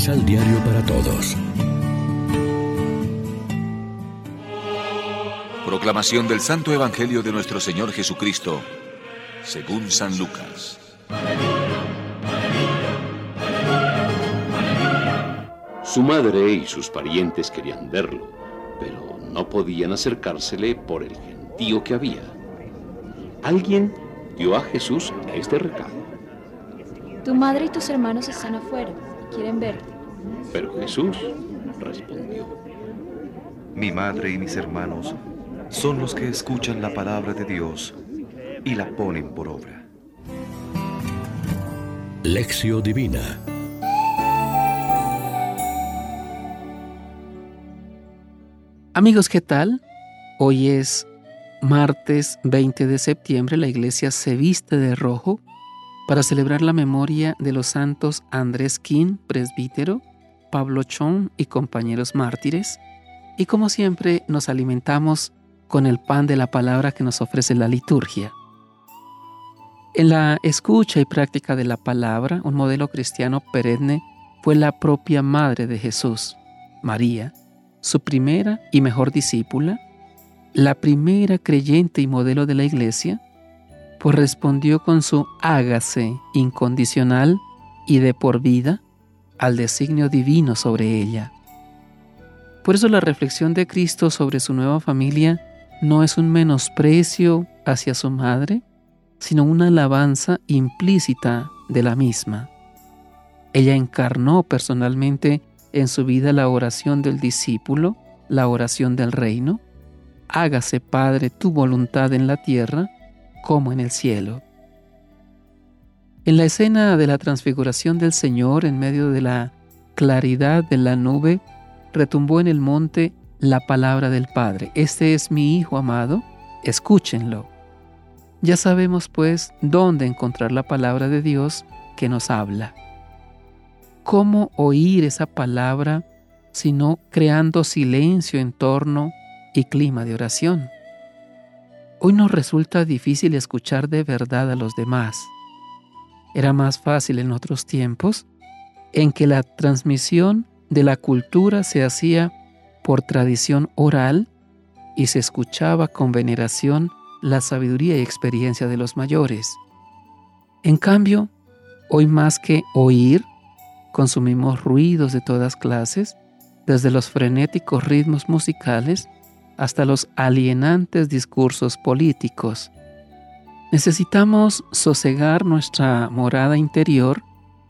Misal Diario para Todos. Proclamación del Santo Evangelio de nuestro Señor Jesucristo, según San Lucas. Su madre y sus parientes querían verlo, pero no podían acercársele por el gentío que había. Alguien dio a Jesús este recado. Tu madre y tus hermanos están afuera y quieren verte. Pero Jesús respondió. Mi madre y mis hermanos son los que escuchan la palabra de Dios y la ponen por obra. Lección Divina Amigos, ¿qué tal? Hoy es martes 20 de septiembre. La iglesia se viste de rojo para celebrar la memoria de los santos Andrés Quín, presbítero, Pablo Chon y compañeros mártires. Y como siempre nos alimentamos con el pan de la palabra que nos ofrece la liturgia. En la escucha y práctica de la palabra, un modelo cristiano perenne fue la propia Madre de Jesús, María, su primera y mejor discípula, la primera creyente y modelo de la iglesia, pues respondió con su hágase incondicional y de por vida al designio divino sobre ella. Por eso la reflexión de Cristo sobre su nueva familia no es un menosprecio hacia su madre, sino una alabanza implícita de la misma. Ella encarnó personalmente en su vida la oración del discípulo, la oración del reino. Hágase, Padre, tu voluntad en la tierra como en el cielo. En la escena de la transfiguración del Señor en medio de la claridad de la nube, retumbó en el monte la palabra del Padre. Este es mi Hijo amado, escúchenlo. Ya sabemos pues dónde encontrar la palabra de Dios que nos habla cómo oír esa palabra sino creando silencio en torno y clima de oración. Hoy nos resulta difícil escuchar de verdad a los demás. Era más fácil en otros tiempos en que la transmisión de la cultura se hacía por tradición oral y se escuchaba con veneración la sabiduría y experiencia de los mayores. En cambio, hoy más que oír, consumimos ruidos de todas clases, desde los frenéticos ritmos musicales hasta los alienantes discursos políticos. Necesitamos sosegar nuestra morada interior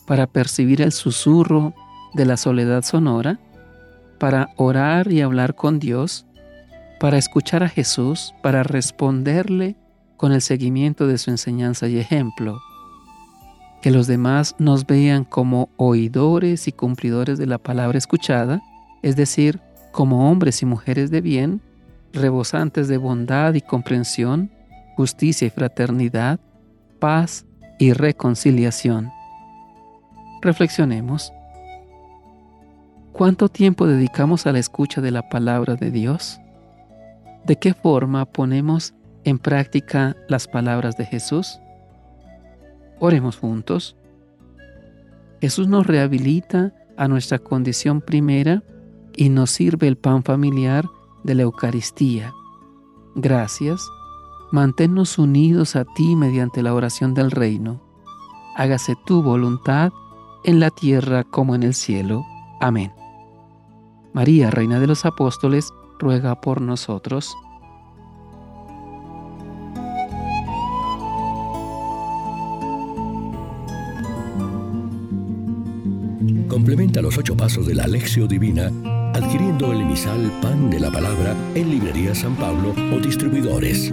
para percibir el susurro de la soledad sonora, para orar y hablar con Dios, para escuchar a Jesús, para responderle con el seguimiento de su enseñanza y ejemplo. Que los demás nos vean como oidores y cumplidores de la palabra escuchada, es decir, como hombres y mujeres de bien, rebosantes de bondad y comprensión, justicia y fraternidad, paz y reconciliación. Reflexionemos. ¿Cuánto tiempo dedicamos a la escucha de la palabra de Dios? ¿De qué forma ponemos en práctica las palabras de Jesús? Oremos juntos. Jesús nos rehabilita a nuestra condición primera y nos sirve el pan familiar de la Eucaristía. Gracias. Manténnos unidos a ti mediante la oración del reino. Hágase tu voluntad en la tierra como en el cielo. Amén. María, Reina de los Apóstoles, ruega por nosotros. Complementa los ocho pasos de la Alexio Divina adquiriendo el emisal Pan de la Palabra en Librería San Pablo o distribuidores.